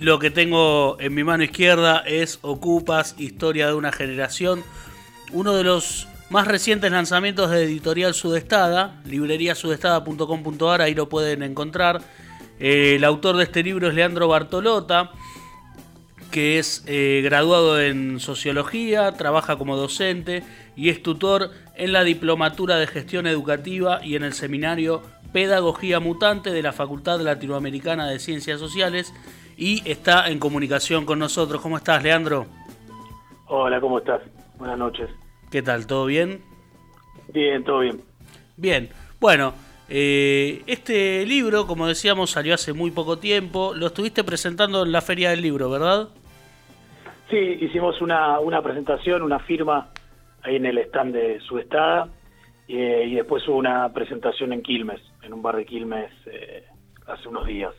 Lo que tengo en mi mano izquierda es Ocupas, Historia de una Generación, uno de los más recientes lanzamientos de Editorial Sudestada, libreriasudestada.com.ar, ahí lo pueden encontrar. Eh, el autor de este libro es Leandro Bartolota, que es eh, graduado en Sociología, trabaja como docente y es tutor en la Diplomatura de Gestión Educativa y en el Seminario Pedagogía Mutante de la Facultad Latinoamericana de Ciencias Sociales y está en comunicación con nosotros. ¿Cómo estás, Leandro? Hola, ¿cómo estás? Buenas noches. ¿Qué tal? ¿Todo bien? Bien, todo bien. Bien, bueno, eh, este libro, como decíamos, salió hace muy poco tiempo. Lo estuviste presentando en la Feria del Libro, ¿verdad? Sí, hicimos una, una presentación, una firma ahí en el stand de Sudestada eh, y después hubo una presentación en Quilmes, en un bar de Quilmes eh, hace unos días.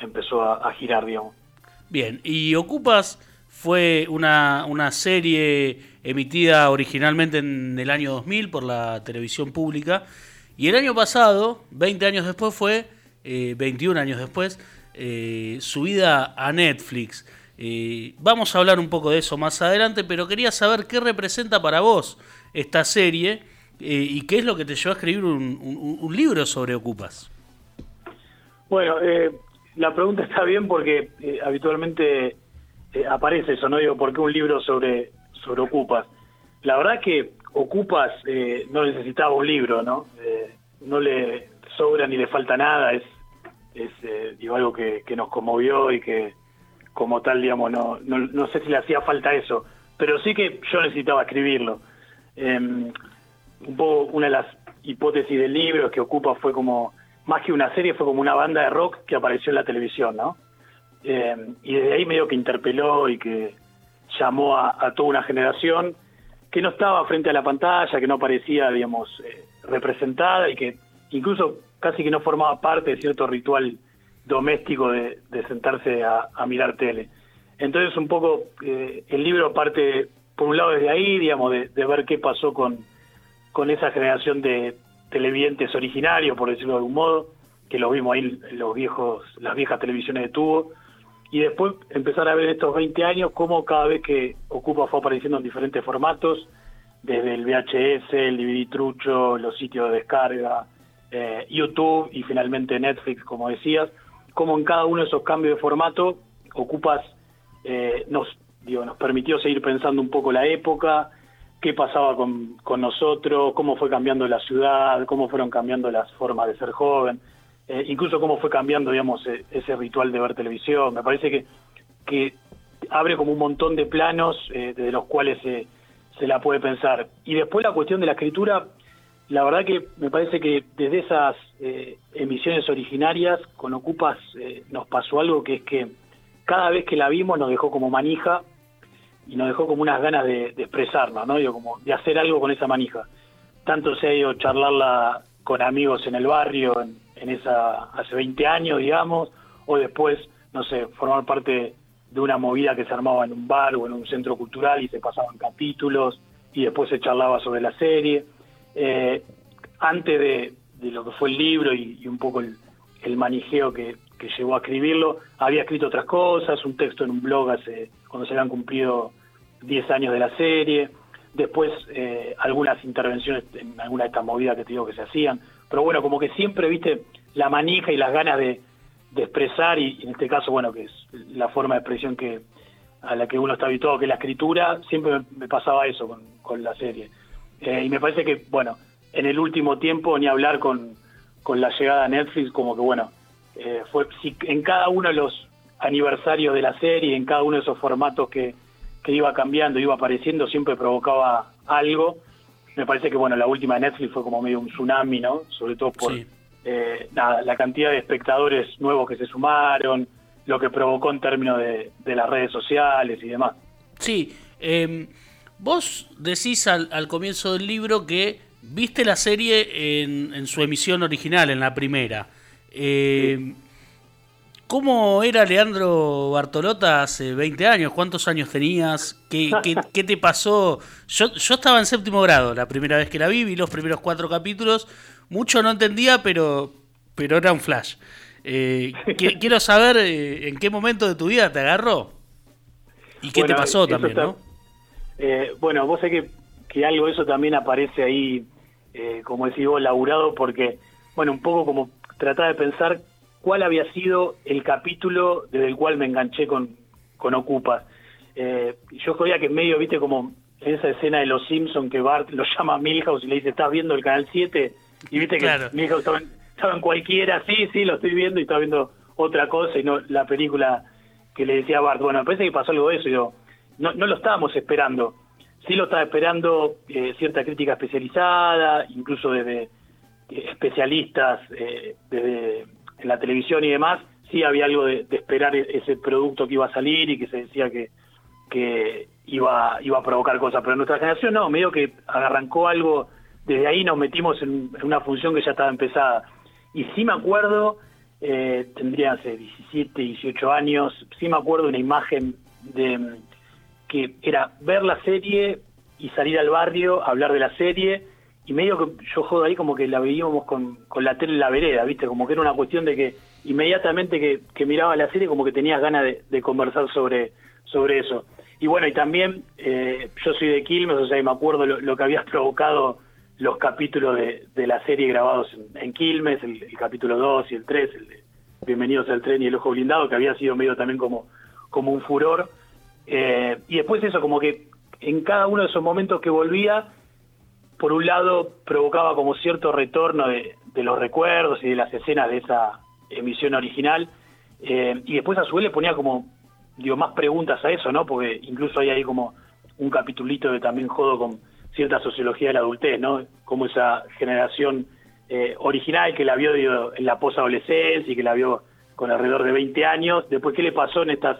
Empezó a, a girar, digamos. Bien, y Ocupas fue una, una serie emitida originalmente en el año 2000 por la televisión pública. Y el año pasado, 20 años después, fue, eh, 21 años después, eh, subida a Netflix. Eh, vamos a hablar un poco de eso más adelante, pero quería saber qué representa para vos esta serie eh, y qué es lo que te llevó a escribir un, un- un libro sobre Ocupas. Bueno, eh, la pregunta está bien porque eh, habitualmente eh, aparece eso, ¿no? Digo, ¿por qué un libro sobre, sobre Ocupas? La verdad que Ocupas eh, no necesitaba un libro, ¿no? Eh, no le sobra ni le falta nada, es, es digo, algo que, nos conmovió y que como tal, digamos, no, no, no sé si le hacía falta eso, pero sí que yo necesitaba escribirlo. Eh, un poco una de las hipótesis del libro es que Ocupa fue como, más que una serie, fue como una banda de rock que apareció en la televisión, ¿no? Eh, y desde ahí medio que interpeló y que llamó a, toda una generación que no estaba frente a la pantalla, que no parecía, digamos, eh, representada y que incluso casi que no formaba parte de cierto ritual doméstico de, sentarse a, a mirar tele. Entonces un poco eh, el libro parte por un lado desde ahí, digamos, de, de ver qué pasó con, con esa generación de televidentes originarios, por decirlo de algún modo, que los vimos ahí en los viejos, las viejas televisiones de tubo, y después empezar a ver estos 20 años cómo cada vez que Ocupa fue apareciendo en diferentes formatos, desde el VHS, el DVD trucho, los sitios de descarga, eh, YouTube y finalmente Netflix, como decías, cómo en cada uno de esos cambios de formato Ocupas eh, nos, digo, nos permitió seguir pensando un poco la época, qué pasaba con, con nosotros, cómo fue cambiando la ciudad, cómo fueron cambiando las formas de ser joven, eh, incluso cómo fue cambiando, digamos, eh, ese ritual de ver televisión. Me parece que, que abre como un montón de planos eh, desde los cuales se se la puede pensar. Y después la cuestión de la escritura, la verdad que me parece que desde esas eh, emisiones originarias con Ocupas eh, nos pasó algo que es que cada vez que la vimos nos dejó como manija y nos dejó como unas ganas de, de expresarnos, ¿no? Digo, como de hacer algo con esa manija. Tanto se ha ido charlarla con amigos en el barrio, en, en esa hace 20 años, digamos, o después, no sé, formar parte de una movida que se armaba en un bar o en un centro cultural y se pasaban capítulos y después se charlaba sobre la serie. Eh, antes de, de, lo que fue el libro y, y un poco el, el manijeo que, que, llevó a escribirlo, había escrito otras cosas, un texto en un blog hace cuando se habían cumplido 10 años de la serie, después eh, algunas intervenciones en alguna de estas movidas que te digo que se hacían, pero bueno, como que siempre, viste, la manija y las ganas de, expresar y, en este caso, bueno, que es la forma de expresión que a la que uno está habituado, que es la escritura, siempre me, me pasaba eso con, con la serie. Eh, y me parece que, bueno, en el último tiempo, ni hablar con, con la llegada a Netflix, como que, bueno, eh, fue si en cada uno de los aniversarios de la serie, en cada uno de esos formatos que, que iba cambiando, iba apareciendo, siempre provocaba algo. Me parece que, bueno, la última de Netflix fue como medio un tsunami, ¿no? Sobre todo por... Sí eh, nada, la cantidad de espectadores nuevos que se sumaron, lo que provocó en términos de, de las redes sociales y demás. Sí, eh, vos decís al, al, comienzo del libro que viste la serie en, en su emisión original, en la primera. Eh. ¿Cómo era Leandro Bartolota hace 20 años? ¿Cuántos años tenías? ¿Qué, qué, qué te pasó? Yo, yo estaba en séptimo grado la primera vez que la vi, vi los primeros cuatro capítulos mucho no entendía, pero, pero era un flash. Eh, quiero saber eh, en qué momento de tu vida te agarró y qué te pasó también, ¿no? Eh, bueno, vos sé que, que algo de eso también aparece ahí, como decís vos, laburado, porque, bueno, un poco como tratar de pensar cuál había sido el capítulo desde el cual me enganché con, con Ocupas. yo creía que en medio, viste, como en esa escena de Los Simpsons que Bart lo llama a Milhouse y le dice, ¿estás viendo el Canal 7? Y viste que Milhouse estaba en, cualquiera, sí, sí, lo estoy viendo y estaba viendo otra cosa y no la película que le decía a Bart. Bueno, me parece que pasó algo de eso. Yo, no, no lo estábamos esperando. Sí lo estaba esperando eh, cierta crítica especializada, incluso desde eh, especialistas eh, desde en la televisión y demás. Sí había algo de, esperar e-, ese producto que iba a salir y que se decía que, que iba, iba a provocar cosas, pero nuestra generación no, medio que arrancó algo, desde ahí nos metimos en, una función que ya estaba empezada. Y sí me acuerdo, eh, tendría hace 17, 18 años, sí me acuerdo una imagen de que era ver la serie y salir al barrio a hablar de la serie, y medio que yo jodo ahí como que la veíamos con, con la tele en la vereda, ¿viste? Como que era una cuestión de que inmediatamente que, que miraba la serie como que tenías ganas de, de conversar sobre, sobre eso. Y bueno, y también eh, yo soy de Quilmes, o sea, me acuerdo lo, que había provocado los capítulos de, la serie grabados en, Quilmes, el, capítulo 2 y el 3, el de Bienvenidos al tren y el ojo blindado, que había sido medio también como, como un furor. Eh, y después eso, como que en cada uno de esos momentos que volvía, por un lado provocaba como cierto retorno de, los recuerdos y de las escenas de esa emisión original, eh, y después a su vez le ponía como digo, más preguntas a eso, ¿no? Porque incluso hay ahí como un capitulito de también jodo con cierta sociología de la adultez, ¿no? Como esa generación eh, original que la vio en la posadolescencia y que la vio con alrededor de 20 años, después qué le pasó en estas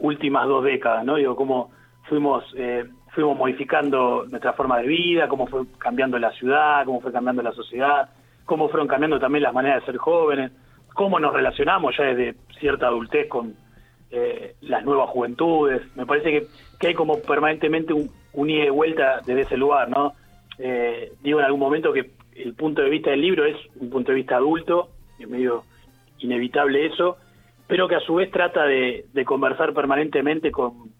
últimas dos décadas, ¿no? Digo, cómo fuimos eh, fuimos modificando nuestra forma de vida, cómo fue cambiando la ciudad, cómo fue cambiando la sociedad, cómo fueron cambiando también las maneras de ser jóvenes, cómo nos relacionamos ya desde cierta adultez con, eh, las nuevas juventudes. Me parece que, que hay como permanentemente un, un ida y vuelta desde ese lugar, ¿no? Eh, digo en algún momento que el punto de vista del libro es un punto de vista adulto, es medio inevitable eso, pero que a su vez trata de, conversar permanentemente con,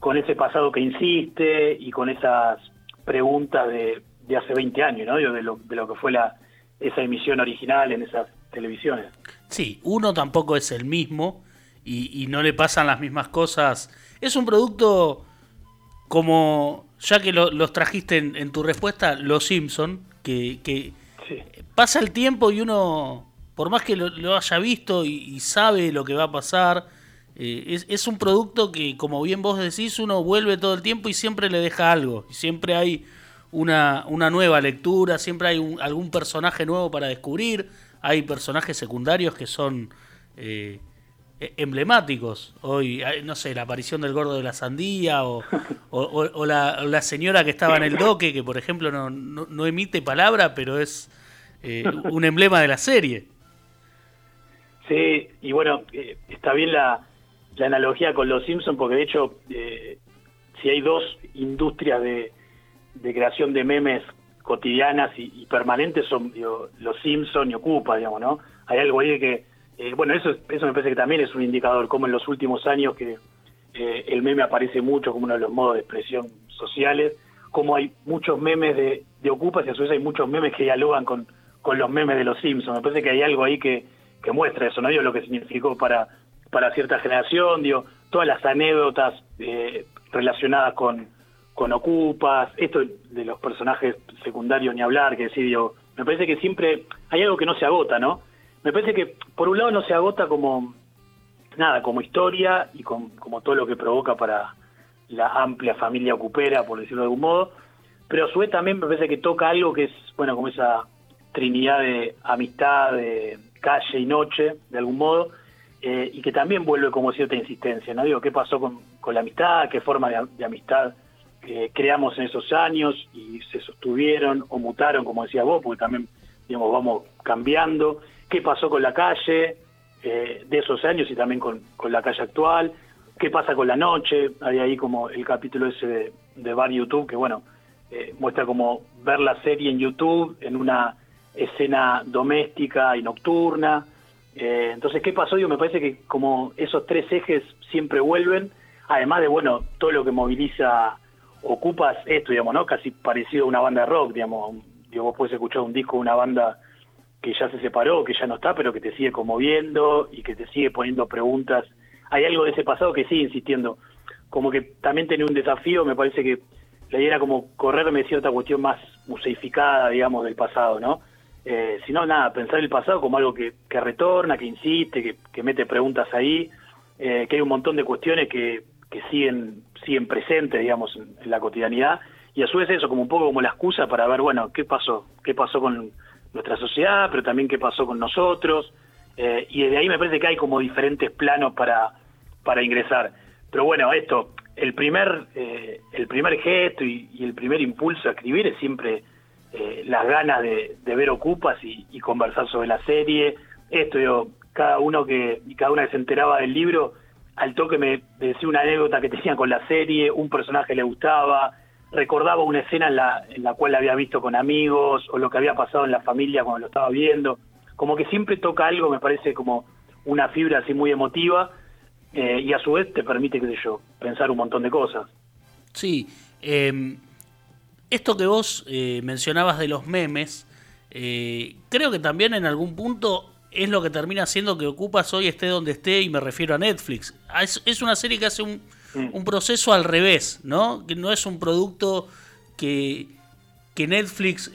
con ese pasado que insiste y con esas preguntas de, de hace 20 años, ¿no? De lo, de lo que fue la, esa emisión original en esas televisiones. Sí, uno tampoco es el mismo, y, no le pasan las mismas cosas. Es un producto como, ya que los trajiste en, tu respuesta, Los Simpson, que, pasa el tiempo y uno, por más que lo, haya visto y, sabe lo que va a pasar, eh, es, es, un producto que, como bien vos decís, uno vuelve todo el tiempo y siempre le deja algo. Y siempre hay una, una nueva lectura, siempre hay algún personaje nuevo para descubrir. Hay personajes secundarios que son... Eh, e, emblemáticos. Hoy, no sé, la aparición del gordo de la sandía o, o, la, señora que estaba en el doque, que por ejemplo no, no, emite palabra, pero es eh, un emblema de la serie. Sí, y bueno, eh, está bien la, la, analogía con los Simpsons, porque de hecho, eh, si hay dos industrias de, de creación de memes cotidianas y, permanentes, son los Simpsons y Ocupa, digamos, ¿no? Hay algo ahí que eh, bueno, eso, eso me parece que también es un indicador, como en los últimos años que eh, el meme aparece mucho como uno de los modos de expresión sociales, como hay muchos memes de, de Ocupas y a su vez hay muchos memes que dialogan con, con los memes de los Simpsons. Me parece que hay algo ahí que, que muestra eso, ¿no? Digo, lo que significó para, para cierta generación, digo, todas las anécdotas eh, relacionadas con, con Ocupas, esto de los personajes secundarios ni hablar, que sí, digo, me parece que siempre hay algo que no se agota, ¿no? me parece que por un lado no se agota como nada, como historia y como todo lo que provoca para la amplia familia ocupera, por decirlo de algún modo, pero a su vez también me parece que toca algo que es, bueno, como esa trinidad de amistad, de calle y noche, de algún modo, eh, y que también vuelve como cierta insistencia, ¿no? Digo, ¿qué pasó con, con la amistad? ¿Qué forma de, amistad eh, creamos en esos años y se sostuvieron o mutaron, como decía vos, porque también, digamos, vamos cambiando? qué pasó con la calle eh, de esos años y también con, la calle actual, qué pasa con la noche, hay ahí como el capítulo ese de, Bar YouTube, que bueno, eh, muestra como ver la serie en YouTube en una escena doméstica y nocturna, Eh, entonces, ¿qué pasó? Yo me parece que como esos tres ejes siempre vuelven, además de, bueno, todo lo que moviliza Ocupas esto, digamos, ¿no? Casi parecido a una banda de rock, digamos. Digo, vos puedes escuchar un disco de una banda que ya se separó, que ya no está, pero que te sigue conmoviendo y que te sigue poniendo preguntas. Hay algo de ese pasado que sigue insistiendo. Como que también tenía un desafío, me parece que la idea era como correrme cierta cuestión más museificada, digamos, del pasado, ¿no? Eh, sino nada, pensar el pasado como algo que, que retorna, que insiste, que, mete preguntas ahí, eh, que hay un montón de cuestiones que, que siguen, siguen presentes, digamos, en, la cotidianidad, y a su vez eso como un poco como la excusa para ver, bueno, qué pasó, qué pasó con nuestra sociedad, pero también qué pasó con nosotros, eh, y desde ahí me parece que hay como diferentes planos para, para ingresar. Pero bueno, esto, el primer, eh, el primer gesto y, el primer impulso a escribir es siempre eh, las ganas de, ver Ocupas y, conversar sobre la serie. Esto, yo, cada uno que, cada una que se enteraba del libro, al toque me decía una anécdota que tenía con la serie, un personaje le gustaba, recordaba una escena en la, en la cual la había visto con amigos, o lo que había pasado en la familia cuando lo estaba viendo. Como que siempre toca algo, me parece como una fibra así muy emotiva, eh, y a su vez te permite, qué sé yo, pensar un montón de cosas. Sí, em, esto que vos eh, mencionabas de los memes, eh, creo que también en algún punto es lo que termina haciendo que Ocupas hoy esté donde esté y me refiero a Netflix. Ah, es, una serie que hace un, un, proceso al revés, ¿no? Que no es un producto que, que Netflix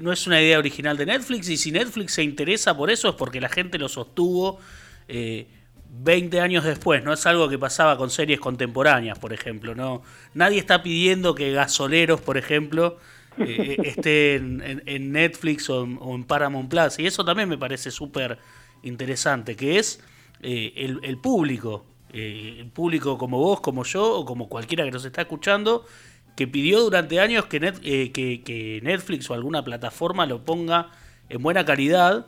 no es una idea original de Netflix y si Netflix se interesa por eso es porque la gente lo sostuvo. 20 años después, no es algo que pasaba con series contemporáneas, por ejemplo, no nadie está pidiendo que Gasoleros, por ejemplo, eh, eh, esté en, Netflix o en, Paramount Plus, y eso también me parece súper interesante, que es eh, el, público, el público como vos, como yo, o como cualquiera que nos está escuchando, que pidió durante años que, que Netflix o alguna plataforma lo ponga en buena calidad,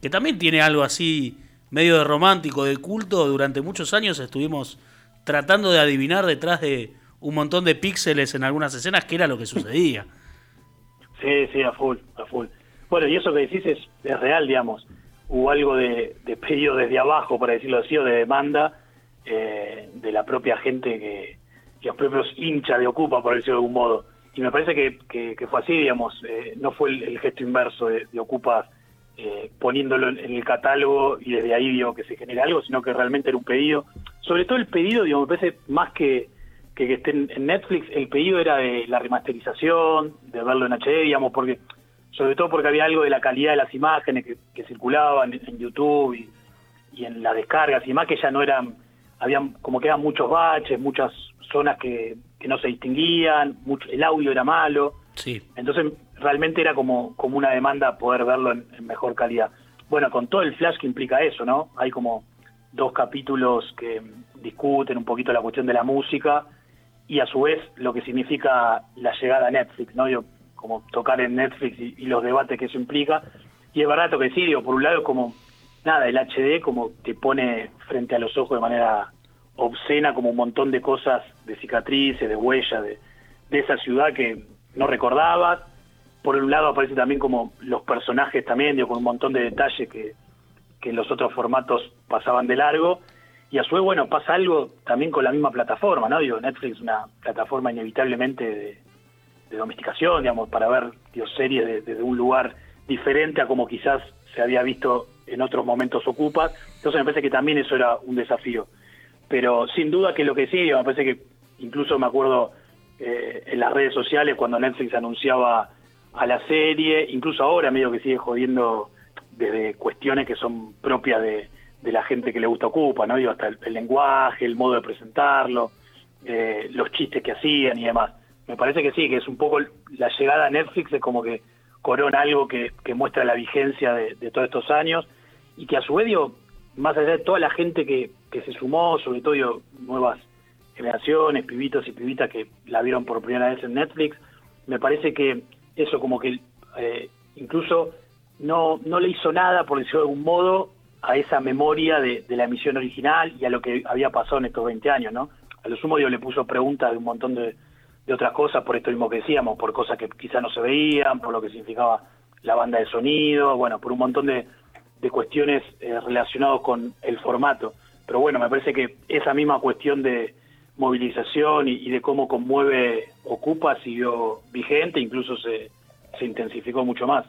que también tiene algo así medio de romántico, de culto, durante muchos años estuvimos tratando de adivinar detrás de un montón de píxeles en algunas escenas qué era lo que sucedía. Sí, sí, a full, a full. Bueno, y eso que decís es, real, digamos. Hubo algo de, pedido desde abajo, para decirlo así, o de demanda eh, de la propia gente que, los propios hinchas de Ocupa, por decirlo de algún modo. Y me parece que, que, fue así, digamos, eh, no fue el, gesto inverso de, de Ocupa eh, poniéndolo en, el catálogo y desde ahí digo que se genera algo, sino que realmente era un pedido. Sobre todo el pedido, digo, me parece más que, que, esté en, Netflix, el pedido era de la remasterización, de verlo en HD, digamos, porque sobre todo porque había algo de la calidad de las imágenes que, circulaban en, YouTube y, en las descargas y más que ya no eran, habían como que eran muchos baches, muchas zonas que, que no se distinguían, mucho, el audio era malo. Sí. Entonces realmente era como, como una demanda poder verlo en, mejor calidad. Bueno, con todo el flash que implica eso, ¿no? Hay como dos capítulos que discuten un poquito la cuestión de la música y a su vez lo que significa la llegada a Netflix, ¿no? Yo, como tocar en Netflix y, los debates que eso implica. Y es verdad que sí, digo, por un lado es como, nada, el HD como te pone frente a los ojos de manera obscena como un montón de cosas, de cicatrices, de huellas, de, de esa ciudad que no recordabas por un lado aparece también como los personajes también, digo, con un montón de detalles que, que en los otros formatos pasaban de largo. Y a su vez, bueno, pasa algo también con la misma plataforma, ¿no? Digo, Netflix una plataforma inevitablemente de, domesticación, digamos, para ver digo, series desde un lugar diferente a como quizás se había visto en otros momentos ocupas. Entonces me parece que también eso era un desafío. Pero sin duda que lo que sí, me parece que incluso me acuerdo eh, en las redes sociales cuando Netflix anunciaba a la serie, incluso ahora medio que sigue jodiendo desde cuestiones que son propias de, la gente que le gusta Ocupa, ¿no? Digo, hasta el, lenguaje, el modo de presentarlo, eh, los chistes que hacían y demás. Me parece que sí, que es un poco la llegada a Netflix es como que corona algo que, muestra la vigencia de, todos estos años y que a su vez, digo, más allá de toda la gente que, que se sumó, sobre todo digo, nuevas generaciones, pibitos y pibitas que la vieron por primera vez en Netflix, me parece que eso como que eh, incluso no, no le hizo nada, por decirlo de algún modo, a esa memoria de, la emisión original y a lo que había pasado en estos 20 años, ¿no? A lo sumo Dios le puso preguntas de un montón de, otras cosas, por esto mismo que decíamos, por cosas que quizás no se veían, por lo que significaba la banda de sonido, bueno, por un montón de, de cuestiones eh, relacionadas con el formato. Pero bueno, me parece que esa misma cuestión de movilización y, de cómo conmueve Ocupa siguió vigente, incluso se, se intensificó mucho más.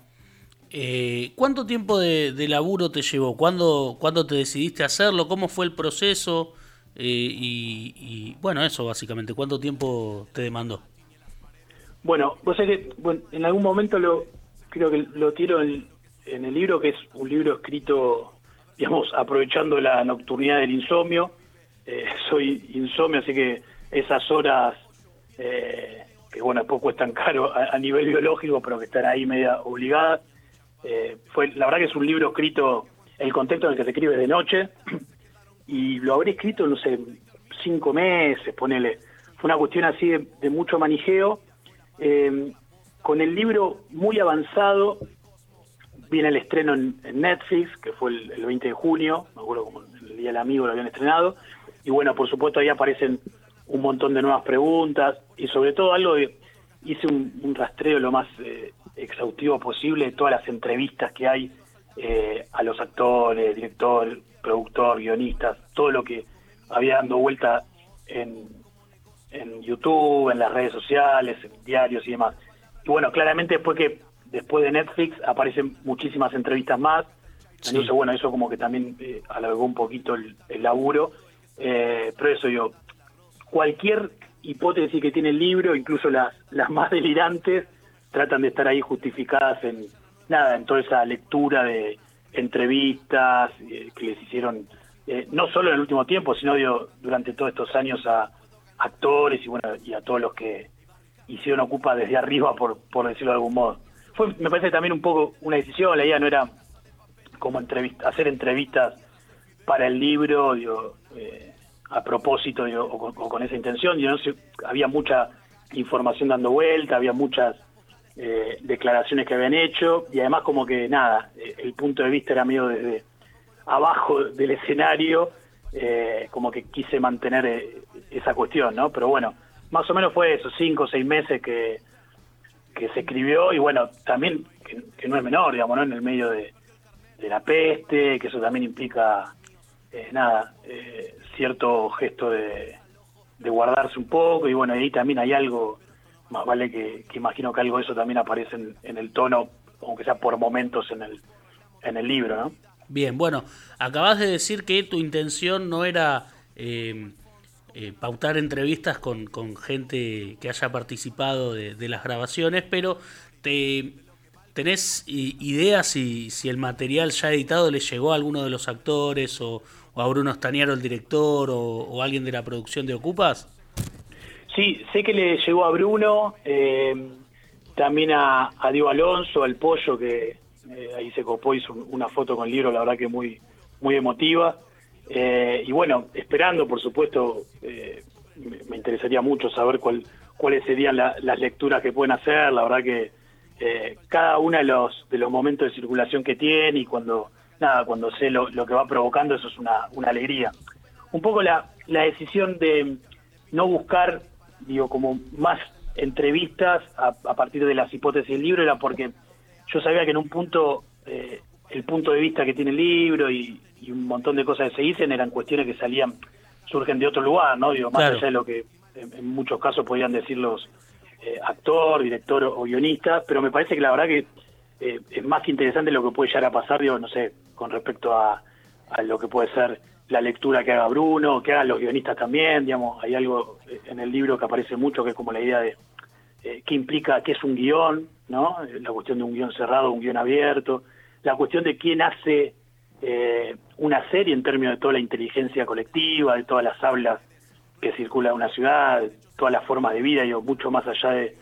Eh, ¿Cuánto tiempo de, laburo te llevó? ¿Cuándo, ¿Cuándo te decidiste hacerlo? ¿Cómo fue el proceso? Eh, y, bueno, eso básicamente, ¿cuánto tiempo te demandó? Bueno, vos sabés que bueno, en algún momento lo creo que lo tiro en, en el libro, que es un libro escrito, digamos, aprovechando la nocturnidad del insomnio. Eh, soy insomnio, así que esas horas, eh, que bueno, poco es tan caro a, nivel biológico, pero que están ahí media obligadas, eh, fue, la verdad que es un libro escrito, el contexto en el que se escribe de noche, y lo habré escrito, no sé, cinco meses, ponele. Fue una cuestión así de, mucho manijeo. con el libro muy avanzado, viene el estreno en, Netflix, que fue el, 20 de junio, me acuerdo como el Día del Amigo lo habían estrenado, y bueno, por supuesto ahí aparecen un montón de nuevas preguntas, y sobre todo algo de, hice un, rastreo lo más eh, exhaustivo posible de todas las entrevistas que hay eh, a los actores, director, productor, guionistas, todo lo que había dando vuelta en, en YouTube, en las redes sociales, en diarios y demás. Y bueno, claramente después que después de Netflix aparecen muchísimas entrevistas más. Entonces, bueno, eso como que también eh, alargó un poquito el, laburo. Eh, pero eso yo, cualquier hipótesis que tiene el libro, incluso las, las más delirantes, tratan de estar ahí justificadas en nada, en toda esa lectura de entrevistas eh, que les hicieron, eh, no solo en el último tiempo, sino durante todos estos años a actores y bueno y a todos los que hicieron Ocupa desde arriba, por, por decirlo de algún modo. Fue, me parece también un poco una decisión, la idea no era como entrevista, hacer entrevistas para el libro, eh, a propósito o, con, esa intención, yo había mucha información dando vuelta, había muchas eh, declaraciones que habían hecho y además como que nada, eh, el punto de vista era medio desde abajo del escenario, como que quise mantener esa cuestión, ¿no? Pero bueno, más o menos fue eso, cinco o seis meses que que se escribió y bueno, también que, no es menor, digamos, ¿no? En el medio de, la peste, que eso también implica, eh, nada, eh, cierto gesto de, guardarse un poco y bueno, ahí también hay algo, más vale que, imagino que algo de eso también aparece en, el tono, aunque sea por momentos en el, en el libro, ¿no? Bien, bueno, acabas de decir que tu intención no era eh, eh, pautar entrevistas con, con, gente que haya participado de, las grabaciones, pero te, ¿tenés ideas si, si el material ya editado le llegó a alguno de los actores o, a Bruno Staniaro, el director, o, alguien de la producción de Ocupas? Sí, sé que le llegó a Bruno, eh, también a, a Diego Alonso, al Pollo, que eh, ahí se copó, hizo una foto con el libro, la verdad que muy, muy emotiva. Eh, y bueno, esperando, por supuesto, eh, me, interesaría mucho saber cuál, cuáles serían las lecturas que pueden hacer. La verdad que cada uno de los, de los momentos de circulación que tiene y cuando, nada, cuando sé lo, que va provocando, eso es una, una alegría. Un poco la, la decisión de no buscar, digo, como más entrevistas a, partir de las hipótesis del libro era porque yo sabía que en un punto el punto de vista que tiene el libro y, y un montón de cosas que se dicen eran cuestiones que salían, surgen de otro lugar, ¿no? Digo, más allá de lo que en, muchos casos podían decir los eh, actor, director o guionista, pero me parece que la verdad que eh, es más interesante lo que puede llegar a pasar, digo, no sé, con respecto a, lo que puede ser la lectura que haga Bruno, que hagan los guionistas también, digamos, hay algo en el libro que aparece mucho que es como la idea de eh, qué implica, qué es un guion, ¿no? La cuestión de un guion cerrado, un guion abierto, la cuestión de quién hace eh, una serie en términos de toda la inteligencia colectiva, de todas las hablas que circulan en una ciudad, todas las formas de vida, yo mucho más allá de,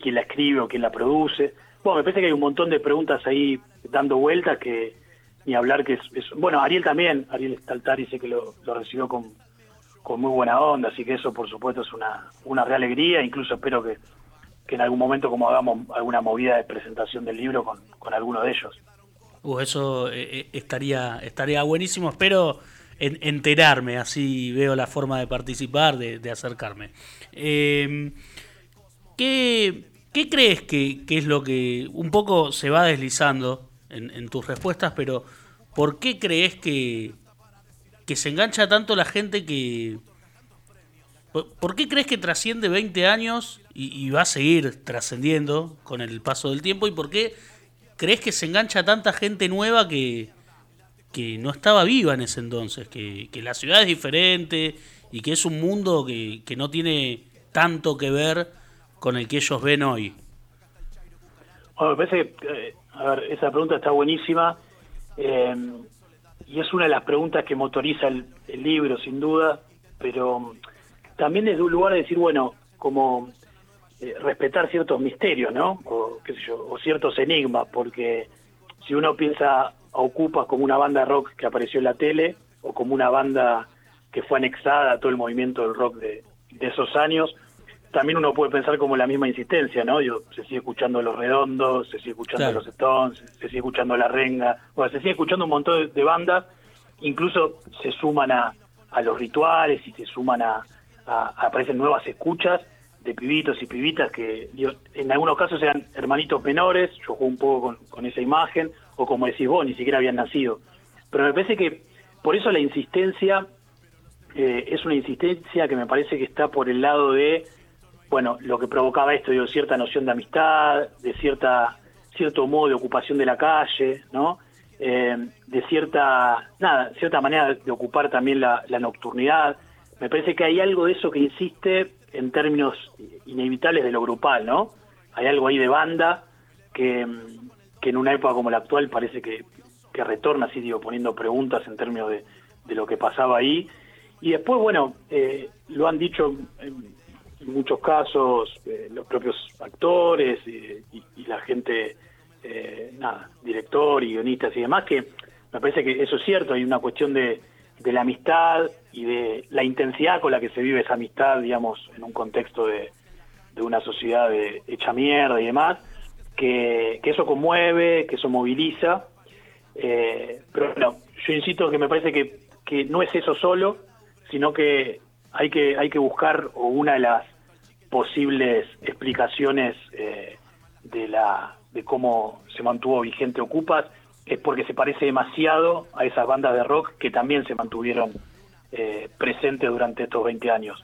quién la escribe o quién la produce. Bueno, me parece que hay un montón de preguntas ahí dando vueltas que ni hablar que es, bueno, Ariel también, Ariel Staltari dice que lo, recibió con, con muy buena onda, así que eso por supuesto es una, una real alegría, incluso espero que, que en algún momento como hagamos alguna movida de presentación del libro con, con alguno de ellos. Uh, eso eh, eh, estaría, estaría buenísimo. Espero enterarme, así veo la forma de participar, de, acercarme. Em, ¿qué, crees que, es lo que un poco se va deslizando en, tus respuestas, pero ¿por qué crees que, que se engancha tanto la gente que... ¿Por qué crees que trasciende 20 años y, va a seguir trascendiendo con el paso del tiempo? ¿Y por qué crees que se engancha tanta gente nueva que, que no estaba viva en ese entonces? Que, que la ciudad es diferente y que es un mundo que, que no tiene tanto que ver con el que ellos ven hoy. Bueno, me parece que, eh, a ver, esa pregunta está buenísima eh, y es una de las preguntas que motoriza el, libro, sin duda, pero también desde un lugar de decir, bueno, como eh, respetar ciertos misterios, ¿no? O, qué sé yo, o ciertos enigmas, porque si uno piensa a Ocupas como una banda rock que apareció en la tele o como una banda que fue anexada a todo el movimiento del rock de, esos años, también uno puede pensar como la misma insistencia, ¿no? Yo, se sigue escuchando Los Redondos, se sigue escuchando Los Stones, se sigue escuchando La Renga, o se sigue escuchando un montón de, bandas, incluso se suman a, a, los rituales y se suman a, aparecen nuevas escuchas de pibitos y pibitas que en algunos casos eran hermanitos menores, yo juego un poco con, con esa imagen, o como decís vos, ni siquiera habían nacido. Pero me parece que por eso la insistencia eh, es una insistencia que me parece que está por el lado de, bueno, lo que provocaba esto, digo, cierta noción de amistad, de cierta cierto modo de ocupación de la calle, ¿no? Eh, de cierta, nada, cierta manera de ocupar también la, nocturnidad. Me parece que hay algo de eso que insiste en términos inevitables de lo grupal, ¿no? Hay algo ahí de banda que, en una época como la actual parece que, que retorna, así digo, poniendo preguntas en términos de, de lo que pasaba ahí y después, bueno, eh, lo han dicho en, muchos casos eh, los propios actores y, la gente, eh, nada, director y guionistas y demás, que me parece que eso es cierto, hay una cuestión de, de la amistad y de la intensidad con la que se vive esa amistad, digamos, en un contexto de, de una sociedad de, hecha mierda y demás, que, que eso conmueve, que eso moviliza. pero bueno, yo insisto que me parece que, que no es eso solo, sino que hay que, hay que buscar una de las posibles explicaciones eh, de, la, de cómo se mantuvo vigente Ocupas es porque se parece demasiado a esas bandas de rock que también se mantuvieron eh, presentes durante estos 20 años.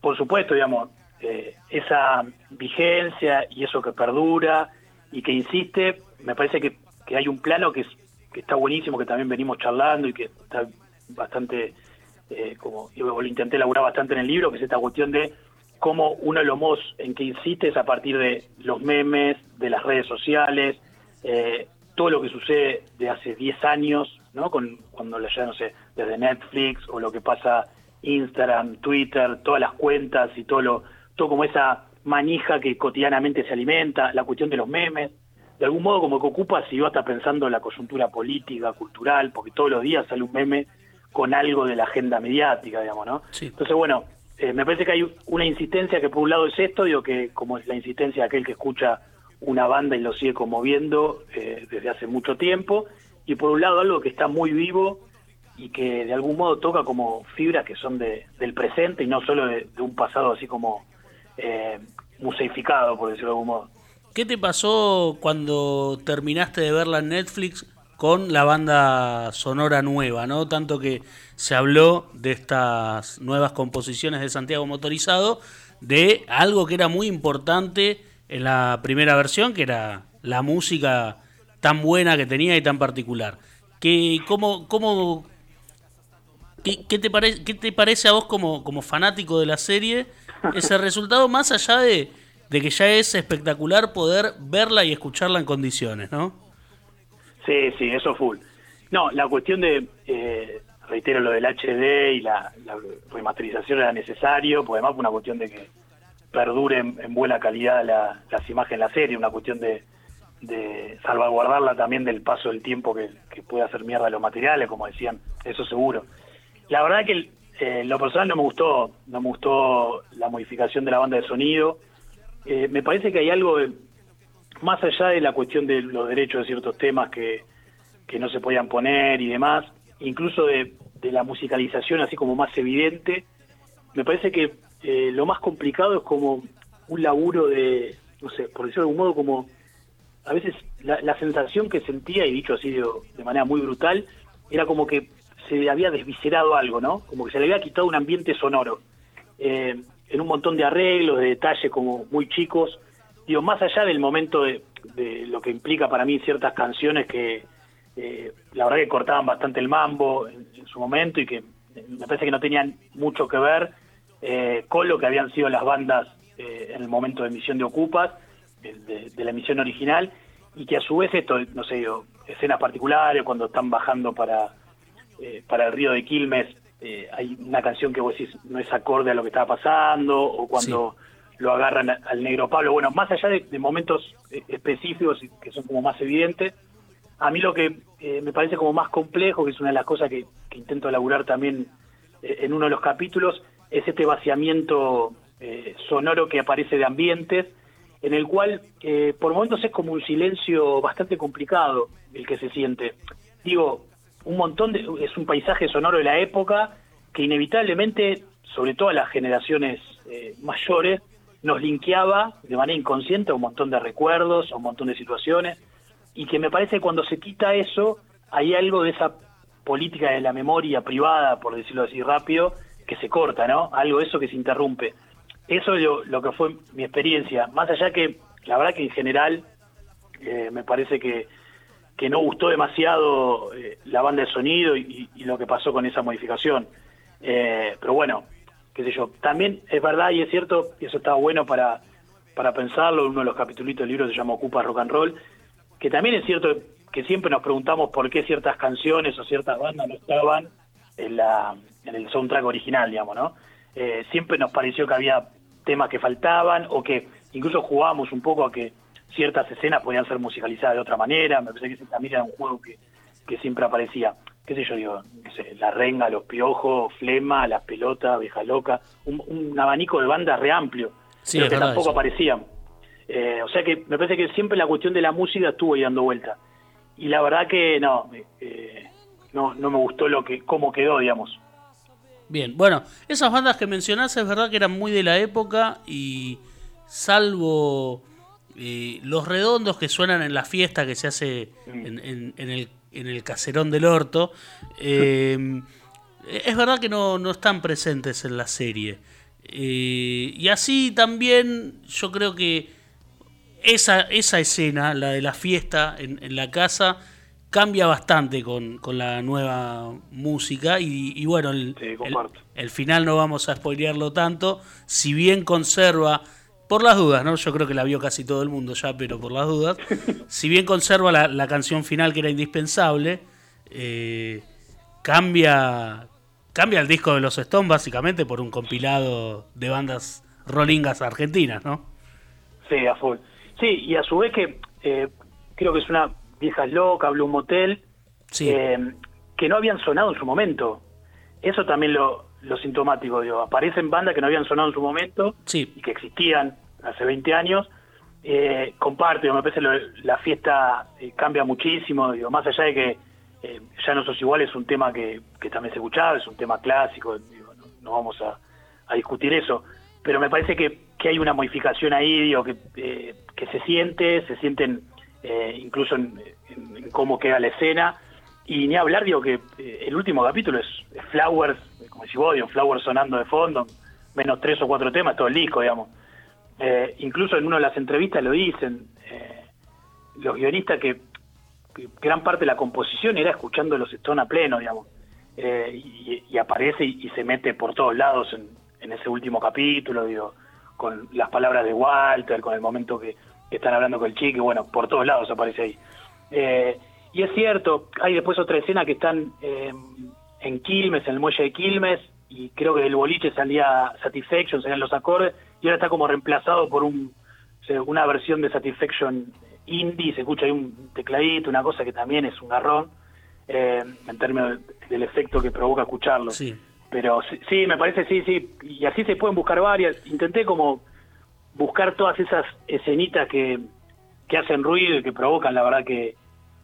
Por supuesto, digamos, eh, esa vigencia y eso que perdura y que insiste, me parece que, que hay un plano que, es, que está buenísimo, que también venimos charlando y que está bastante eh, como yo lo intenté elaborar bastante en el libro, que es esta cuestión de cómo uno de los modos en que insiste es a partir de los memes, de las redes sociales, eh, todo lo que sucede de hace 10 años, ¿no? Con, cuando ya no sé, desde Netflix o lo que pasa Instagram, Twitter, todas las cuentas y todo lo, todo como esa manija que cotidianamente se alimenta, la cuestión de los memes, de algún modo como que ocupa si yo hasta pensando en la coyuntura política, cultural, porque todos los días sale un meme con algo de la agenda mediática, digamos, ¿no? Entonces, bueno, eh, me parece que hay una insistencia que por un lado es esto, digo que como es la insistencia de aquel que escucha una banda y lo sigue conmoviendo eh, desde hace mucho tiempo, y por un lado algo que está muy vivo y que de algún modo toca como fibras que son de, del presente y no solo de, un pasado así como eh, museificado, por decirlo de algún modo. ¿Qué te pasó cuando terminaste de verla en Netflix con la banda sonora nueva, ¿no? Tanto que se habló de estas nuevas composiciones de Santiago Motorizado, de algo que era muy importante en la primera versión, que era la música tan buena que tenía y tan particular. ¿Qué, cómo, cómo, qué, te, parece qué te parece a vos como, como fanático de la serie ese resultado, más allá de, de que ya es espectacular poder verla y escucharla en condiciones, ¿no? Sí, sí, eso full. No, la cuestión de, eh, reitero, lo del HD y la, remasterización era necesario, porque además fue una cuestión de que perdure en, buena calidad las imágenes de la serie, una cuestión de, salvaguardarla también del paso del tiempo que, puede hacer mierda los materiales, como decían, eso seguro. La verdad que eh, lo personal no me gustó, no me gustó la modificación de la banda de sonido. Eh, me parece que hay algo de, más allá de la cuestión de los derechos de ciertos temas que, no se podían poner y demás, incluso de, la musicalización así como más evidente, me parece que eh, lo más complicado es como un laburo de, no sé, por decirlo de algún modo, como a veces la, sensación que sentía, y dicho así de, manera muy brutal, era como que se había desviscerado algo, ¿no? Como que se le había quitado un ambiente sonoro. Eh, en un montón de arreglos, de detalles como muy chicos. Digo, más allá del momento de, lo que implica para mí ciertas canciones que eh, la verdad que cortaban bastante el mambo en, su momento y que me parece que no tenían mucho que ver eh, con lo que habían sido las bandas eh, en el momento de emisión de Ocupas, de, la emisión original, y que a su vez esto, no sé, yo, escenas particulares, cuando están bajando para, para el río de Quilmes, hay una canción que vos decís no es acorde a lo que estaba pasando, o cuando lo agarran al negro Pablo. Bueno, más allá de, momentos eh, específicos que son como más evidentes, a mí lo que eh, me parece como más complejo, que es una de las cosas que, intento elaborar también eh, en uno de los capítulos, es este vaciamiento sonoro que aparece de ambientes, en el cual por momentos es como un silencio bastante complicado el que se siente. Digo, un montón de, es un paisaje sonoro de la época que inevitablemente, sobre todo a las generaciones mayores, nos linkeaba de manera inconsciente a un montón de recuerdos, a un montón de situaciones, y que me parece que cuando se quita eso, hay algo de esa política de la memoria privada, por decirlo así rápido, que se corta, ¿no? Algo de eso que se interrumpe. Eso es lo, que fue mi experiencia. Más allá que, la verdad que en general, eh, me parece que, que no gustó demasiado eh, la banda de sonido y, lo que pasó con esa modificación. Eh, pero bueno, qué sé yo. También es verdad y es cierto, y eso estaba bueno para, para pensarlo, uno de los capítulos del libro se llama Ocupa Rock and Roll, que también es cierto que siempre nos preguntamos por qué ciertas canciones o ciertas bandas no estaban en, la, en el soundtrack original, digamos, ¿no? Eh, siempre nos pareció que había temas que faltaban o que incluso jugábamos un poco a que ciertas escenas podían ser musicalizadas de otra manera, me parece que también era un juego que, que siempre aparecía qué sé yo, digo, la renga, los piojos, flema, las pelotas, vieja loca, un, abanico de bandas re amplio, pero que tampoco aparecían. Eh, o sea que me parece que siempre la cuestión de la música estuvo ahí dando vuelta. Y la verdad que no, eh, no, no me gustó lo que, cómo quedó, digamos. Bien, bueno, esas bandas que mencionás es verdad que eran muy de la época y salvo eh, los redondos que suenan en la fiesta que se hace mm. en, en el en el caserón del orto, eh, es verdad que no, no, están presentes en la serie. Eh, y así también yo creo que esa, esa escena, la de la fiesta en, la casa, cambia bastante con, la nueva música. Y, bueno, el, el, final no vamos a spoilearlo tanto, si bien conserva por las dudas, ¿no? Yo creo que la vio casi todo el mundo ya, pero por las dudas. si bien conserva la, canción final que era indispensable, eh, cambia, cambia el disco de los Stones básicamente por un compilado de bandas rolingas argentinas, ¿no? Sí, a full. Sí, y a su vez que eh, creo que es una vieja loca, Blue Motel, sí. Eh, que no habían sonado en su momento. Eso también lo, lo sintomático, digo, aparecen bandas que no habían sonado en su momento y que existían hace 20 años. Eh, comparto, me parece la fiesta eh, cambia muchísimo, digo, más allá de que eh, ya no sos igual, es un tema que, también se escuchaba, es un tema clásico, digo, no, vamos a, discutir eso, pero me parece que, que hay una modificación ahí, digo, que, eh, que se siente, se sienten incluso en, cómo queda la escena, y ni hablar, digo, que el último capítulo es, Flowers como si vos, Flowers sonando de fondo, menos tres o cuatro temas, todo el disco, digamos. Eh, incluso en una de las entrevistas lo dicen, eh, los guionistas, que, gran parte de la composición era escuchando los Stones a pleno, digamos. Eh, y, aparece y, se mete por todos lados en, ese último capítulo, digo, con las palabras de Walter, con el momento que, están hablando con el chico, bueno, por todos lados aparece ahí. Y es cierto, hay después otra escena que están en Quilmes, en el muelle de Quilmes, y creo que del boliche salía Satisfaction, salían los acordes, y ahora está como reemplazado por un una versión de Satisfaction indie, se escucha ahí un tecladito, una cosa que también es un garrón, eh, en términos del efecto que provoca escucharlo. Sí. Pero sí, me parece, sí, sí, y así se pueden buscar varias. Intenté como buscar todas esas escenitas que, que hacen ruido y que provocan, la verdad que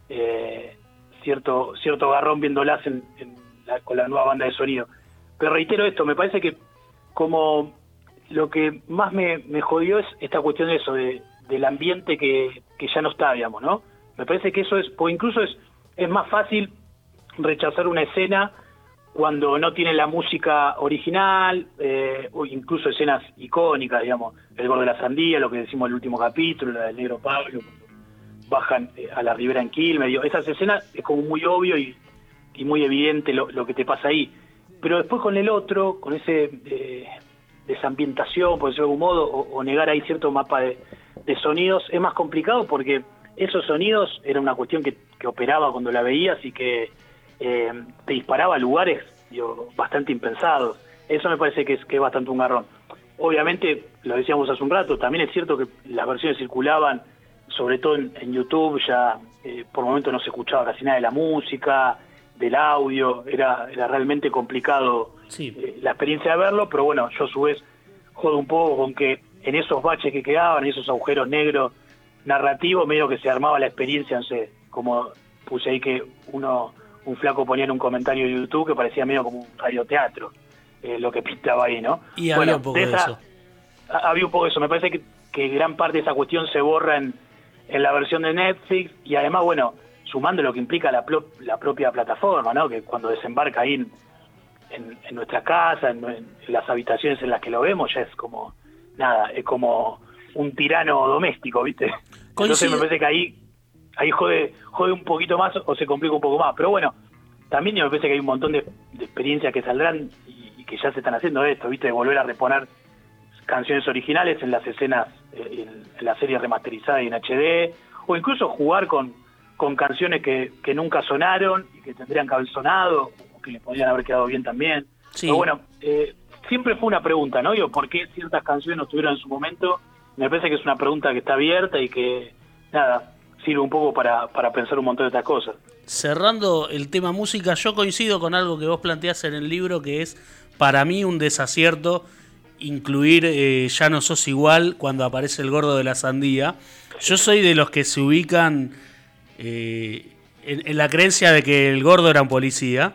eh, cierto cierto garrón viéndolas en, en con la nueva banda de sonido. Pero reitero esto, me parece que como lo que más me, jodió es esta cuestión de eso, de, del ambiente que, ya no está, digamos, ¿no? Me parece que eso es, o incluso es, es más fácil rechazar una escena cuando no tiene la música original, eh, o incluso escenas icónicas, digamos, el gordo de la sandía, lo que decimos en el último capítulo, la del negro Pablo, bajan eh, a la ribera en Quilmes, esas escenas es como muy obvio y, muy evidente lo, que te pasa ahí. Pero después con el otro, con ese eh, desambientación, por decirlo de algún modo, o, negar ahí cierto mapa de, sonidos, es más complicado porque esos sonidos era una cuestión que, operaba cuando la veías y que eh, te disparaba a lugares bastante impensados. Eso me parece que es, que es bastante un garrón. Obviamente, lo decíamos hace un rato, también es cierto que las versiones circulaban sobre todo en, YouTube ya eh, por momento no se escuchaba casi nada de la música, del audio, era, era realmente complicado eh, la experiencia de verlo, pero bueno, yo a su vez jodo un poco con que en esos baches que quedaban, en esos agujeros negros narrativos, medio que se armaba la experiencia, no sé, como puse ahí que uno, un flaco ponía en un comentario de YouTube que parecía medio como un radioteatro, eh, lo que pintaba ahí, ¿no? Y había un poco de, eso. Había un poco de eso, me parece que, que gran parte de esa cuestión se borra en en la versión de Netflix y además, bueno, sumando lo que implica la, la propia plataforma, ¿no? Que cuando desembarca ahí en, en, nuestra casa, en, las habitaciones en las que lo vemos, ya es como, nada, es como un tirano doméstico, ¿viste? Entonces me parece que ahí, ahí jode, jode un poquito más o se complica un poco más. Pero bueno, también me parece que hay un montón de, experiencias que saldrán y, y, que ya se están haciendo esto, ¿viste? De volver a reponer canciones originales en las escenas, eh, en, la serie remasterizada y en HD, o incluso jugar con, con canciones que, que nunca sonaron y que tendrían que haber sonado, o que le podrían haber quedado bien también. Sí. Pero bueno, eh, siempre fue una pregunta, ¿no? Yo, ¿por qué ciertas canciones no estuvieron en su momento? Me parece que es una pregunta que está abierta y que, nada, sirve un poco para, para pensar un montón de estas cosas. Cerrando el tema música, yo coincido con algo que vos planteás en el libro, que es para mí un desacierto incluir eh, Ya no sos igual cuando aparece el gordo de la sandía. Yo soy de los que se ubican eh, en, la creencia de que el gordo era un policía.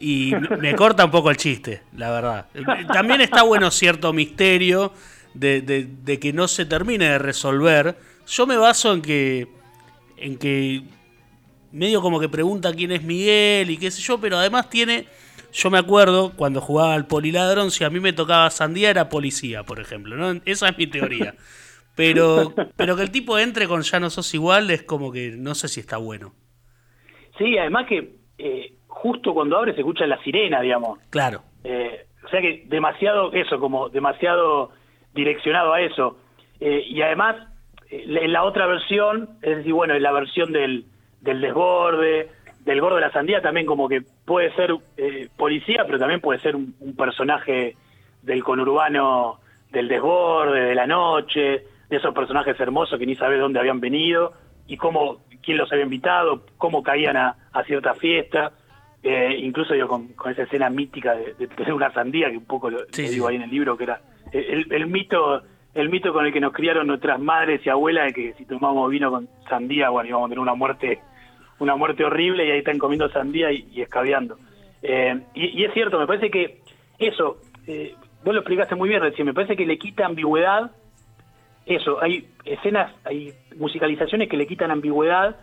Y me corta un poco el chiste, la verdad. También está bueno cierto misterio de, de, que no se termine de resolver. Yo me baso en que, en que medio como que pregunta quién es Miguel y qué sé yo, pero además tiene yo me acuerdo cuando jugaba al poliladrón, si a mí me tocaba sandía era policía, por ejemplo. ¿no? Esa es mi teoría. Pero, pero que el tipo entre con ya no sos igual es como que no sé si está bueno. Sí, además que eh, justo cuando abre se escucha la sirena, digamos. Claro. Eh, o sea que demasiado eso, como demasiado direccionado a eso. Eh, y además, en la otra versión, es decir, bueno, en la versión del, del desborde, del gordo de la sandía también como que puede ser eh, policía, pero también puede ser un, personaje del conurbano del desborde, de la noche, de esos personajes hermosos que ni sabe dónde habían venido y cómo, quién los había invitado, cómo caían a, cierta fiesta, eh, incluso yo con, esa escena mítica de, tener una sandía, que un poco lo, digo ahí en el libro, que era el, el, mito el mito con el que nos criaron nuestras madres y abuelas de que si tomamos vino con sandía, bueno, íbamos a tener una muerte una muerte horrible y ahí están comiendo sandía y, y escabeando. Eh, y, es cierto, me parece que eso, eh, vos lo explicaste muy bien recién, me parece que le quita ambigüedad, eso, hay escenas, hay musicalizaciones que le quitan ambigüedad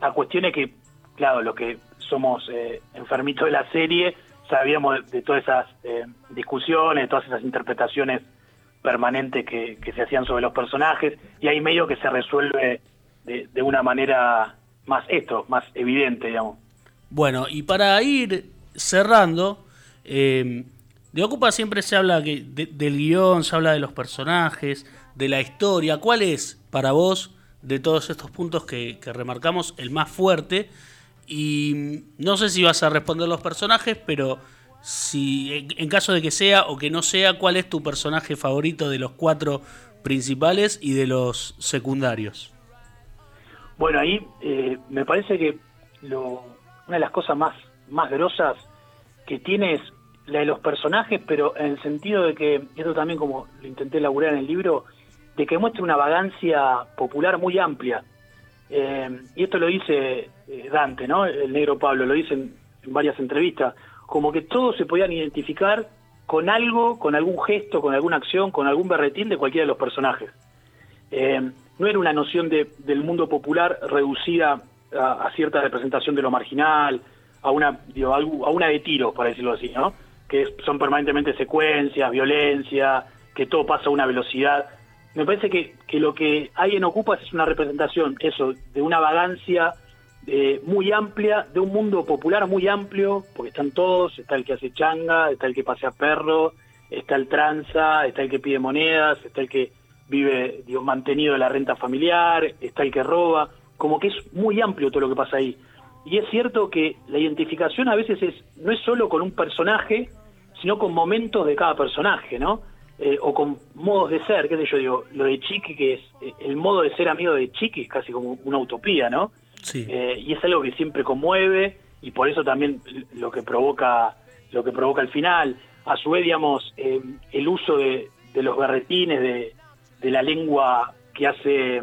a cuestiones que, claro, lo que somos eh, enfermitos de la serie, sabíamos de, todas esas discusiones, de todas esas interpretaciones permanentes que, que, se hacían sobre los personajes, y hay medio que se resuelve de, de una manera más esto, más evidente, digamos. Bueno, y para ir cerrando, eh, de Ocupa siempre se habla que del guion, se habla de los personajes, de la historia. ¿Cuál es para vos, de todos estos puntos que, remarcamos, el más fuerte? Y no sé si vas a responder los personajes, pero si en, caso de que sea o que no sea, ¿cuál es tu personaje favorito de los cuatro principales y de los secundarios? Bueno, ahí eh, me parece que lo, una de las cosas más, más grosas que tiene es la de los personajes, pero en el sentido de que, esto también como lo intenté elaborar en el libro, de que muestra una vagancia popular muy amplia. Eh, y esto lo dice eh, Dante, ¿no? El negro Pablo, lo dice en, varias entrevistas, como que todos se podían identificar con algo, con algún gesto, con alguna acción, con algún berretín de cualquiera de los personajes. No era una noción de, del mundo popular reducida a, cierta representación de lo marginal, a una, digo, a una de tiros, para decirlo así, ¿no? Que son permanentemente secuencias, violencia, que todo pasa a una velocidad. Me parece que, que lo que hay en Ocupas es una representación, eso, de una vagancia eh, muy amplia, de un mundo popular muy amplio, porque están todos, está el que hace changa, está el que pasea perro, está el tranza, está el que pide monedas, está el que vive digo, mantenido de la renta familiar, está el que roba, como que es muy amplio todo lo que pasa ahí. Y es cierto que la identificación a veces es no es solo con un personaje, sino con momentos de cada personaje, ¿no? Eh, o con modos de ser, qué sé yo, digo, lo de Chiqui, que es eh, el modo de ser amigo de Chiqui, es casi como una utopía, ¿no? Sí. Eh, y es algo que siempre conmueve y por eso también lo que provoca lo que provoca el final. A su vez, digamos, el uso de, de los berretines, de, de la lengua que hace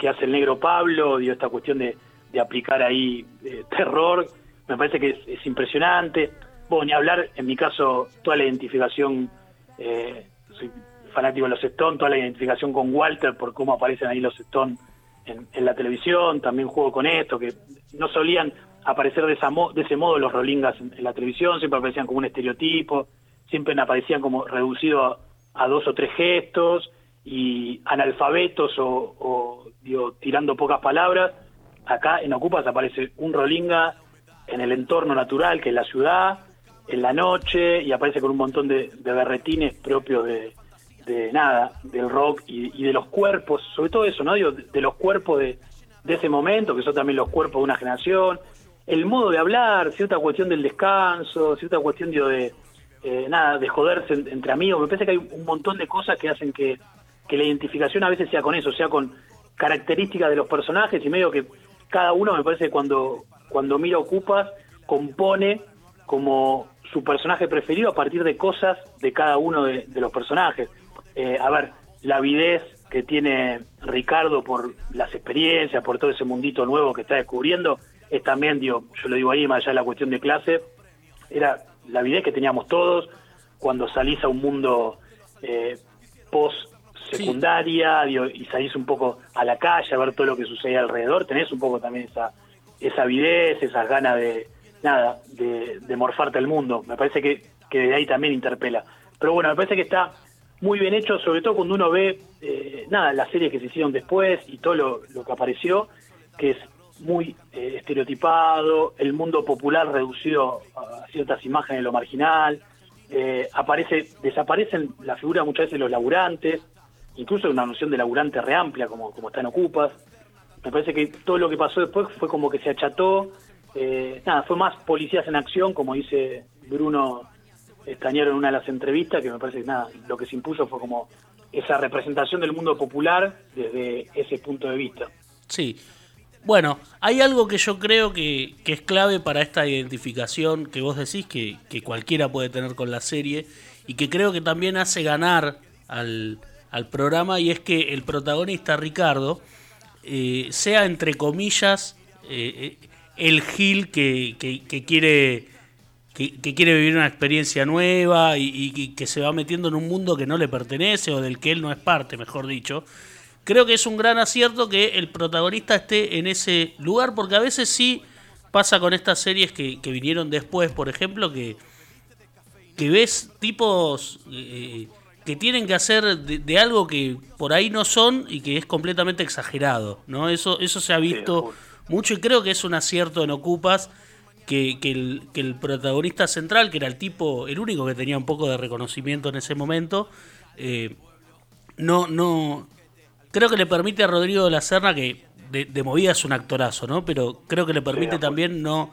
que hace el negro Pablo, dio esta cuestión de, aplicar ahí eh, terror, me parece que es, impresionante. Bueno, ni hablar, en mi caso, toda la identificación, eh, soy fanático de los Stones, toda la identificación con Walter por cómo aparecen ahí los Stones en, la televisión, también juego con esto, que no solían aparecer de, esa de ese modo los Rolingas en, la televisión, siempre aparecían como un estereotipo, siempre aparecían como reducido a dos o tres gestos, y analfabetos o, digo, tirando pocas palabras, acá en Ocupas aparece un Rolinga en el entorno natural, que es la ciudad, en la noche, y aparece con un montón de, berretines propios de, de, nada, del rock y, de los cuerpos, sobre todo eso, ¿no? Digo, de, los cuerpos de, de ese momento, que son también los cuerpos de una generación, el modo de hablar, cierta cuestión del descanso, cierta cuestión digo, de, eh, nada, de joderse entre amigos, me parece que hay un montón de cosas que hacen que que la identificación a veces sea con eso, sea con características de los personajes y medio que cada uno me parece cuando, cuando mira Ocupas compone como su personaje preferido a partir de cosas de cada uno de, los personajes. Eh, a ver, la avidez que tiene Ricardo por las experiencias, por todo ese mundito nuevo que está descubriendo, es también, digo, yo lo digo ahí, más allá de la cuestión de clase, era la avidez que teníamos todos cuando salís a un mundo eh, post secundaria y salís un poco a la calle a ver todo lo que sucede alrededor, tenés un poco también esa, esa avidez, esas ganas de, nada, de, morfarte al mundo. Me parece que, que de ahí también interpela. Pero bueno, me parece que está muy bien hecho, sobre todo cuando uno ve, eh, nada, las series que se hicieron después y todo lo, que apareció, que es muy eh, estereotipado, el mundo popular reducido a ciertas imágenes de lo marginal, eh, aparece, desaparecen la figura muchas veces de los laburantes, incluso una noción de laburante reamplia como, como está en Ocupas. Me parece que todo lo que pasó después fue como que se acható, eh, nada, fue más policías en acción, como dice Bruno Estañero en una de las entrevistas, que me parece que nada, lo que se impuso fue como esa representación del mundo popular desde ese punto de vista. Sí. Bueno, hay algo que yo creo que, que es clave para esta identificación que vos decís que, que cualquiera puede tener con la serie y que creo que también hace ganar al, al programa y es que el protagonista Ricardo eh, sea entre comillas eh, eh, el Gil que, que, quiere que, quiere vivir una experiencia nueva y, que se va metiendo en un mundo que no le pertenece o del que él no es parte, mejor dicho. Creo que es un gran acierto que el protagonista esté en ese lugar porque a veces sí pasa con estas series que, vinieron después, por ejemplo, que, que ves tipos que tienen que hacer de, algo que por ahí no son y que es completamente exagerado, ¿no? Eso, eso se ha visto mucho y creo que es un acierto en Ocupas que, que, el, que el protagonista central, que era el tipo, el único que tenía un poco de reconocimiento en ese momento, eh, no, no, creo que le permite a Rodrigo de la Serna, que de, movida es un actorazo, ¿no? Pero creo que le permite también no,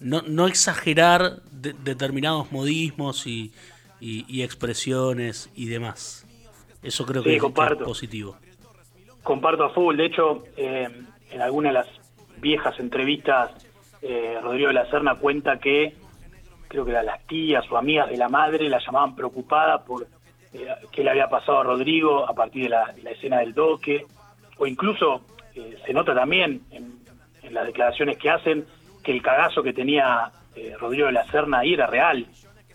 no, no exagerar determinados modismos y, y, expresiones y demás. Eso creo que, es, positivo. Comparto a full. De hecho, eh, en alguna de las viejas entrevistas, eh, Rodrigo de la Serna cuenta que creo que las tías o amigas de la madre la llamaban preocupada por eh, qué le había pasado a Rodrigo a partir de la, escena del doque, o incluso se nota también en, en, las declaraciones que hacen que el cagazo que tenía Rodrigo de la Serna ahí era real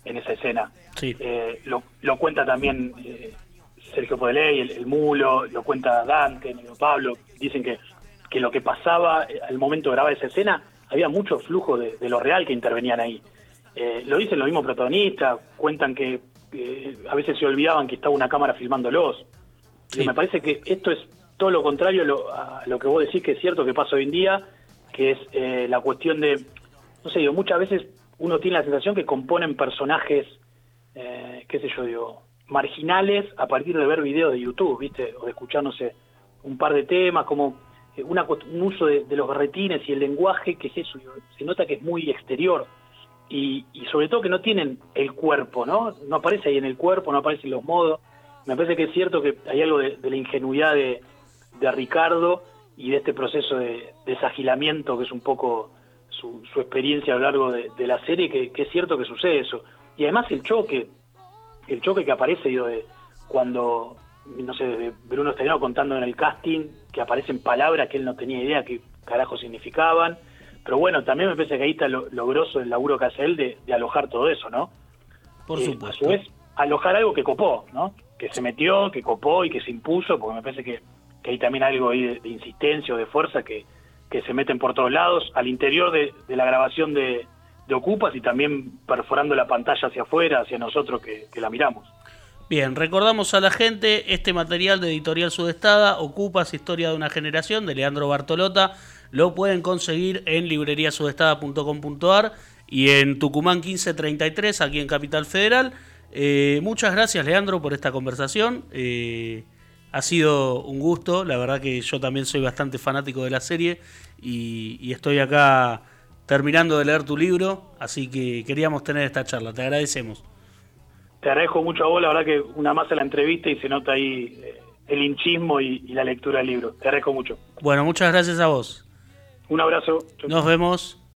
en esa escena. Sí. Eh, lo, cuenta también eh, Sergio Podeley, el, el, Mulo, lo cuenta Dante, Pablo, dicen que, que lo que pasaba eh, al momento de grabar esa escena, había mucho flujo de, lo real que intervenían ahí. Eh, lo dicen los mismos protagonistas, cuentan que a veces se olvidaban que estaba una cámara filmándolos. Y me parece que esto es todo lo contrario a lo, que vos decís que es cierto que pasa hoy en día, que es eh, la cuestión de, no sé, digo, muchas veces uno tiene la sensación que componen personajes, eh, qué sé yo, digo, marginales a partir de ver videos de YouTube, ¿viste? O de escuchar, no sé, un par de temas, como eh, una, un uso de, los berretines y el lenguaje, que es eso, se nota que es muy exterior. Y, sobre todo que no tienen el cuerpo, ¿no? No aparece ahí en el cuerpo, no aparecen los modos. Me parece que es cierto que hay algo de, la ingenuidad de, Ricardo y de este proceso de desagilamiento que es un poco su, experiencia a lo largo de, la serie, que, es cierto que sucede eso. Y además el choque, el choque que aparece digo, de cuando, no sé, Bruno Estenero contando en el casting, que aparecen palabras que él no tenía idea qué carajo significaban. Pero bueno, también me parece que ahí está lo, lo grosso del laburo que hace él de, alojar todo eso, ¿no? Por supuesto. A su vez, alojar algo que copó, ¿no? Que se metió, que copó y que se impuso, porque me parece que, que hay también algo ahí de, de insistencia o de fuerza que, que se meten por todos lados, al interior de, la grabación de, Ocupas y también perforando la pantalla hacia afuera, hacia nosotros que, la miramos. Bien, recordamos a la gente este material de Editorial Sudestada, Ocupas, Historia de una Generación, de Leandro Bartolota, lo pueden conseguir en libreriasudestada.com.ar y en Tucumán 1533, aquí en Capital Federal. Eh, muchas gracias, Leandro, por esta conversación. Eh, ha sido un gusto, la verdad que yo también soy bastante fanático de la serie y, estoy acá terminando de leer tu libro, así que queríamos tener esta charla, te agradecemos. Te agradezco mucho a vos, la verdad que una más en la entrevista y se nota ahí eh, el hinchismo y, la lectura del libro, te agradezco mucho. Bueno, muchas gracias a vos. Un abrazo. Nos vemos.